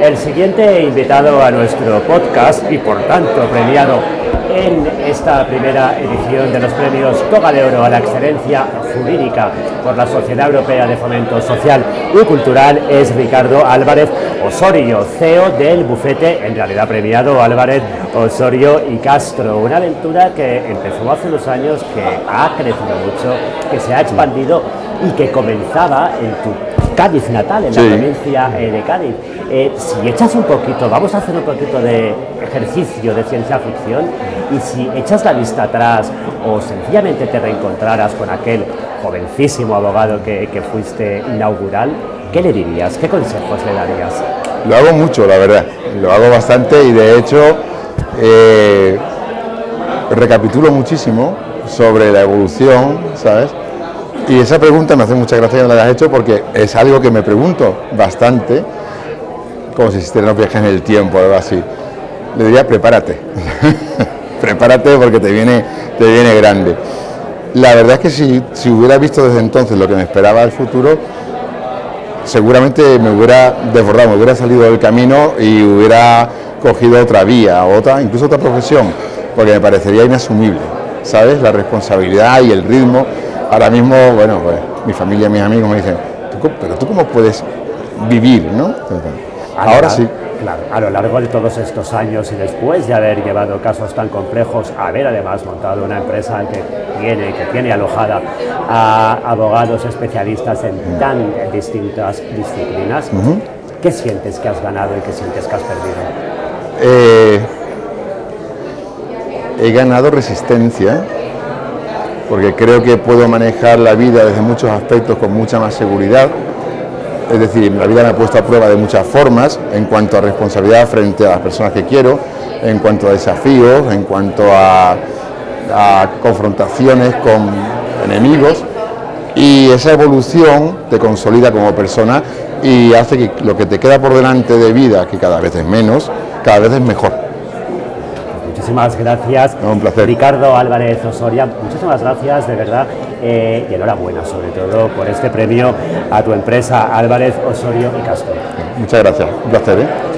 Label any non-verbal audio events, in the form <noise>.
El siguiente invitado a nuestro podcast y por tanto premiado en esta primera edición de los premios Toga de Oro a la excelencia jurídica por la Sociedad Europea de Fomento Social y Cultural es Ricardo Álvarez Osorio, CEO del bufete, en realidad premiado Álvarez Osorio y Castro. Una aventura que empezó hace unos años, que ha crecido mucho, que se ha expandido y que comenzaba en tu Cádiz natal, en la provincia eh, de Cádiz. Eh, si echas un poquito, vamos a hacer un poquito de ejercicio de ciencia ficción y si echas la vista atrás o sencillamente te reencontraras con aquel jovencísimo abogado que, fuiste inaugural, ¿qué le dirías? ¿Qué consejos le darías? Lo hago mucho, la verdad. Lo hago bastante y de hecho eh, recapitulo muchísimo sobre la evolución, ¿sabes? Y esa pregunta me hace mucha gracia que me la hayas hecho porque es algo que me pregunto bastante, como si existieran viajes en el tiempo o algo así. Le diría, prepárate. <laughs> prepárate porque te viene, te viene grande. La verdad es que si, si hubiera visto desde entonces lo que me esperaba el futuro, seguramente me hubiera desbordado, me hubiera salido del camino y hubiera cogido otra vía, otra, incluso otra profesión, porque me parecería inasumible, ¿sabes? La responsabilidad y el ritmo. Ahora mismo, bueno, pues mi familia, mis amigos me dicen, pero tú cómo puedes vivir, ¿no? Ahora sí. Claro, a lo largo de todos estos años y después de haber llevado casos tan complejos, haber además montado una empresa que tiene, que tiene alojada a abogados especialistas en tan distintas disciplinas, ¿qué sientes que has ganado y qué sientes que has perdido? Eh, he ganado resistencia porque creo que puedo manejar la vida desde muchos aspectos con mucha más seguridad es decir, la vida me ha puesto a prueba de muchas formas en cuanto a responsabilidad frente a las personas que quiero, en cuanto a desafíos, en cuanto a, confrontaciones con enemigos y esa evolución te consolida como persona y hace que lo que te queda por delante de vida, que cada vez es menos, cada vez es mejor. Muchísimas gracias. un placer. Ricardo Álvarez Osoria, muchísimas gracias, de verdad, eh, y enhorabuena sobre todo por este premio a tu empresa Álvarez Osorio y Castro. Muchas gracias, un placer. ¿eh?